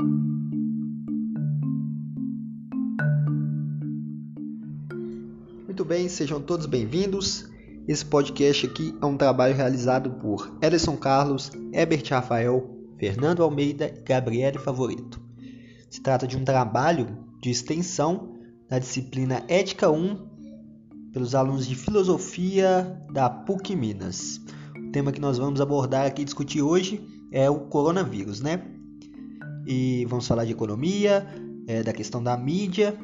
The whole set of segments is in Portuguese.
Muito bem, sejam todos bem-vindos. Esse podcast aqui é um trabalho realizado por Ederson Carlos, Herbert Rafael, Fernando Almeida e Gabriele Favorito. Se trata de um trabalho de extensão da disciplina Ética 1 pelos alunos de Filosofia da PUC Minas. O tema que nós vamos abordar aqui e discutir hoje é o coronavírus, né? E vamos falar de economia, é, da questão da mídia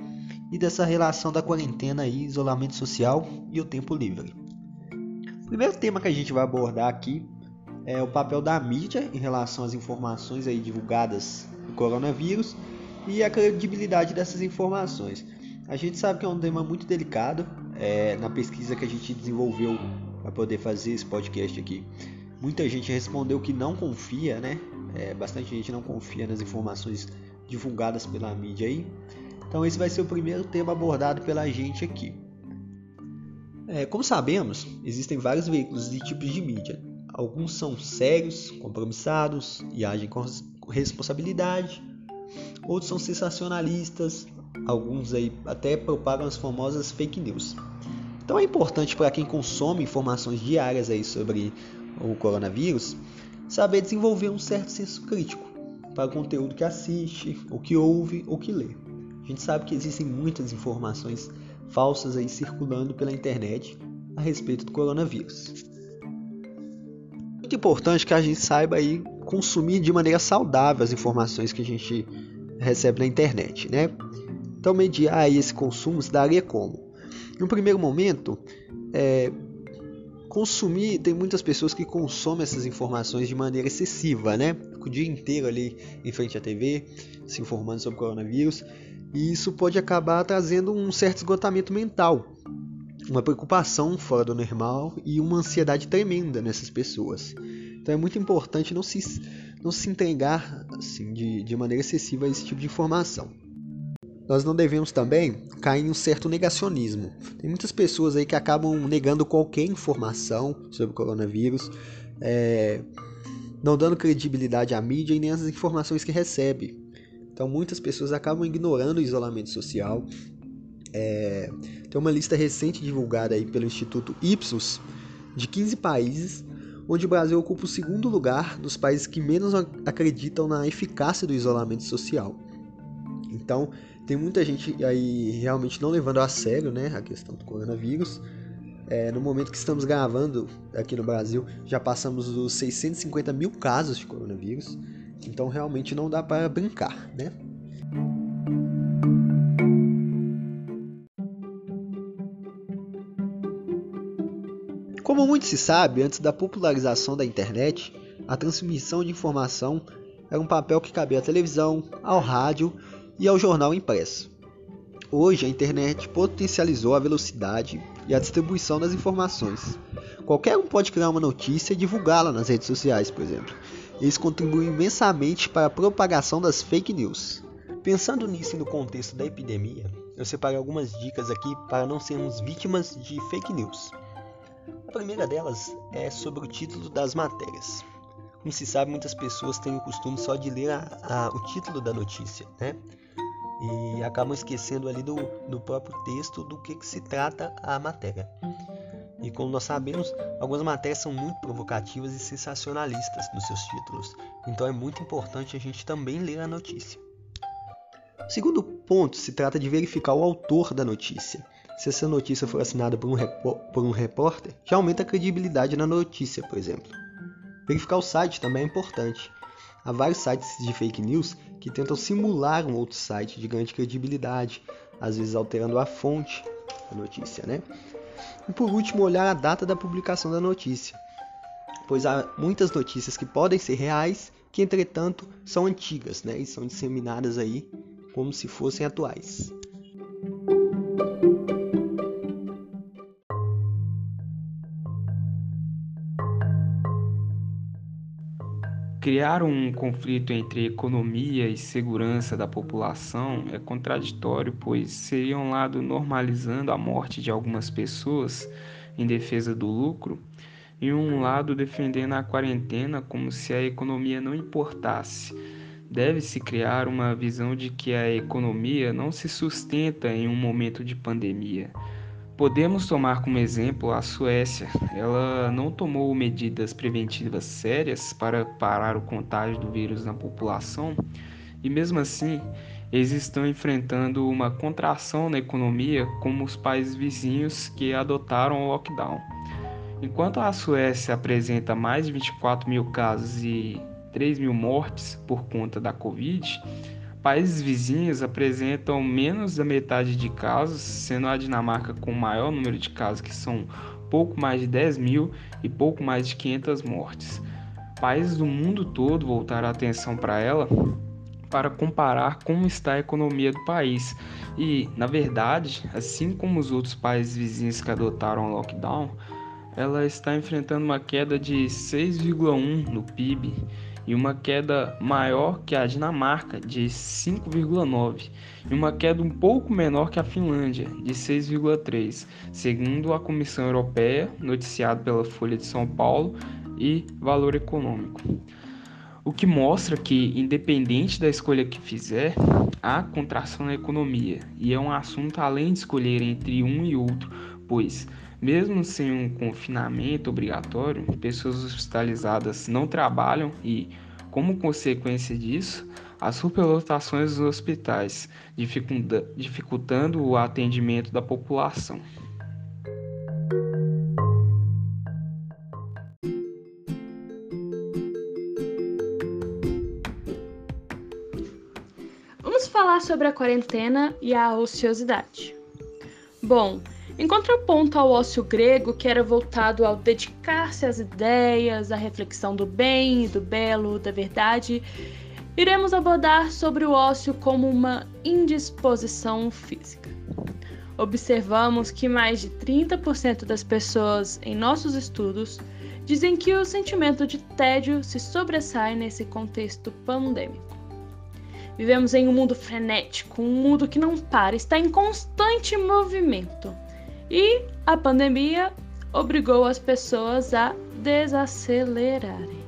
e dessa relação da quarentena e isolamento social e o tempo livre. O primeiro tema que a gente vai abordar aqui é o papel da mídia em relação às informações aí divulgadas do coronavírus e a credibilidade dessas informações. A gente sabe que é um tema muito delicado. É, na pesquisa que a gente desenvolveu para poder fazer esse podcast aqui, muita gente respondeu que não confia, né? É, bastante gente não confia nas informações divulgadas pela mídia aí. Então esse vai ser o primeiro tema abordado pela gente aqui. É, como sabemos, existem vários veículos de tipos de mídia. Alguns são sérios, compromissados e agem com responsabilidade. Outros são sensacionalistas, alguns aí até propagam as famosas fake news. Então é importante para quem consome informações diárias aí sobre o coronavírus saber desenvolver um certo senso crítico para o conteúdo que assiste, o que ouve ou que lê. A gente sabe que existem muitas informações falsas aí circulando pela internet a respeito do coronavírus. Muito importante que a gente saiba aí consumir de maneira saudável as informações que a gente recebe na internet, né? Então mediar esse consumo se daria como? Um primeiro momento, é, consumir, tem muitas pessoas que consomem essas informações de maneira excessiva, né? O dia inteiro ali em frente à TV, se informando sobre o coronavírus, e isso pode acabar trazendo um certo esgotamento mental, uma preocupação fora do normal e uma ansiedade tremenda nessas pessoas. Então é muito importante não se, não se entregar assim, de, de maneira excessiva a esse tipo de informação nós não devemos também cair em um certo negacionismo. Tem muitas pessoas aí que acabam negando qualquer informação sobre o coronavírus, é, não dando credibilidade à mídia e nem às informações que recebe. Então muitas pessoas acabam ignorando o isolamento social. É, tem uma lista recente divulgada aí pelo Instituto Ipsos de 15 países, onde o Brasil ocupa o segundo lugar dos países que menos acreditam na eficácia do isolamento social. Então, tem muita gente aí realmente não levando a sério né, a questão do coronavírus. É, no momento que estamos gravando aqui no Brasil, já passamos dos 650 mil casos de coronavírus. Então realmente não dá para brincar, né? Como muito se sabe, antes da popularização da internet, a transmissão de informação era um papel que cabia à televisão, ao rádio e ao jornal impresso. Hoje, a internet potencializou a velocidade e a distribuição das informações. Qualquer um pode criar uma notícia e divulgá-la nas redes sociais, por exemplo. Isso contribui imensamente para a propagação das fake news. Pensando nisso e no contexto da epidemia, eu separei algumas dicas aqui para não sermos vítimas de fake news. A primeira delas é sobre o título das matérias. Como se sabe, muitas pessoas têm o costume só de ler a, a, o título da notícia, né? e acabam esquecendo ali do, do próprio texto do que, que se trata a matéria. E como nós sabemos, algumas matérias são muito provocativas e sensacionalistas nos seus títulos, então é muito importante a gente também ler a notícia. O segundo ponto se trata de verificar o autor da notícia. Se essa notícia for assinada por um, por um repórter, já aumenta a credibilidade na notícia, por exemplo. Verificar o site também é importante. Há vários sites de fake news que tentam simular um outro site de grande credibilidade, às vezes alterando a fonte da notícia, né? E por último, olhar a data da publicação da notícia, pois há muitas notícias que podem ser reais, que entretanto são antigas, né? E são disseminadas aí como se fossem atuais. Criar um conflito entre economia e segurança da população é contraditório, pois seria um lado normalizando a morte de algumas pessoas em defesa do lucro e um lado defendendo a quarentena como se a economia não importasse. deve-se criar uma visão de que a economia não se sustenta em um momento de pandemia. Podemos tomar como exemplo a Suécia. Ela não tomou medidas preventivas sérias para parar o contágio do vírus na população e, mesmo assim, eles estão enfrentando uma contração na economia como os países vizinhos que adotaram o lockdown. Enquanto a Suécia apresenta mais de 24 mil casos e 3 mil mortes por conta da Covid, países vizinhos apresentam menos da metade de casos, sendo a Dinamarca com o maior número de casos, que são pouco mais de 10 mil e pouco mais de 500 mortes. Países do mundo todo voltaram a atenção para ela para comparar como está a economia do país. E, na verdade, assim como os outros países vizinhos que adotaram o lockdown, ela está enfrentando uma queda de 6,1 no PIB e uma queda maior que a Dinamarca, de 5,9, e uma queda um pouco menor que a Finlândia, de 6,3, segundo a Comissão Europeia, noticiado pela Folha de São Paulo e Valor Econômico. O que mostra que, independente da escolha que fizer, há contração na economia, e é um assunto além de escolher entre um e outro, pois mesmo sem um confinamento obrigatório, pessoas hospitalizadas não trabalham e, como consequência disso, as superlotações dos hospitais, dificultando o atendimento da população. Vamos falar sobre a quarentena e a ociosidade. Bom, em contraponto ao ócio grego, que era voltado ao dedicar-se às ideias, à reflexão do bem e do belo, da verdade, iremos abordar sobre o ócio como uma indisposição física. Observamos que mais de 30% das pessoas em nossos estudos dizem que o sentimento de tédio se sobressai nesse contexto pandêmico. Vivemos em um mundo frenético, um mundo que não para, está em constante movimento. E a pandemia obrigou as pessoas a desacelerarem.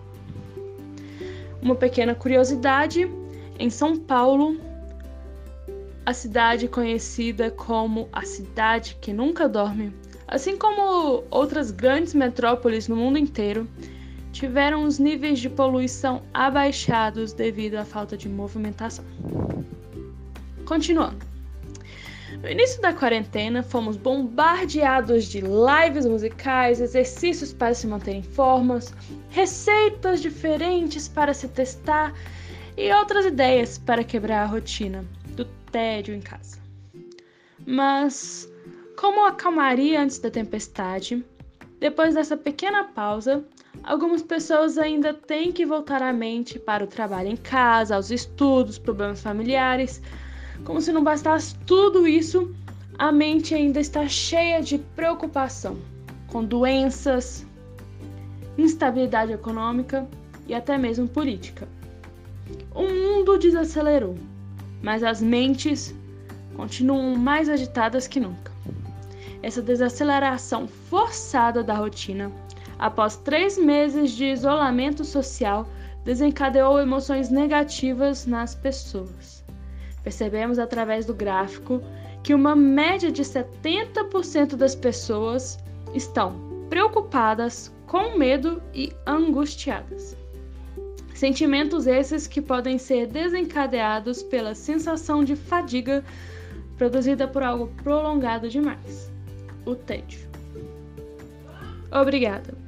Uma pequena curiosidade: em São Paulo, a cidade conhecida como a cidade que nunca dorme, assim como outras grandes metrópoles no mundo inteiro, tiveram os níveis de poluição abaixados devido à falta de movimentação. Continuando. No início da quarentena, fomos bombardeados de lives musicais, exercícios para se manter em formas, receitas diferentes para se testar e outras ideias para quebrar a rotina do tédio em casa. Mas, como a calmaria antes da tempestade, depois dessa pequena pausa, algumas pessoas ainda têm que voltar a mente para o trabalho em casa, aos estudos, problemas familiares como se não bastasse tudo isso, a mente ainda está cheia de preocupação com doenças, instabilidade econômica e até mesmo política. O mundo desacelerou, mas as mentes continuam mais agitadas que nunca. Essa desaceleração forçada da rotina, após três meses de isolamento social, desencadeou emoções negativas nas pessoas. Percebemos através do gráfico que uma média de 70% das pessoas estão preocupadas, com medo e angustiadas. Sentimentos esses que podem ser desencadeados pela sensação de fadiga produzida por algo prolongado demais o tédio. Obrigada.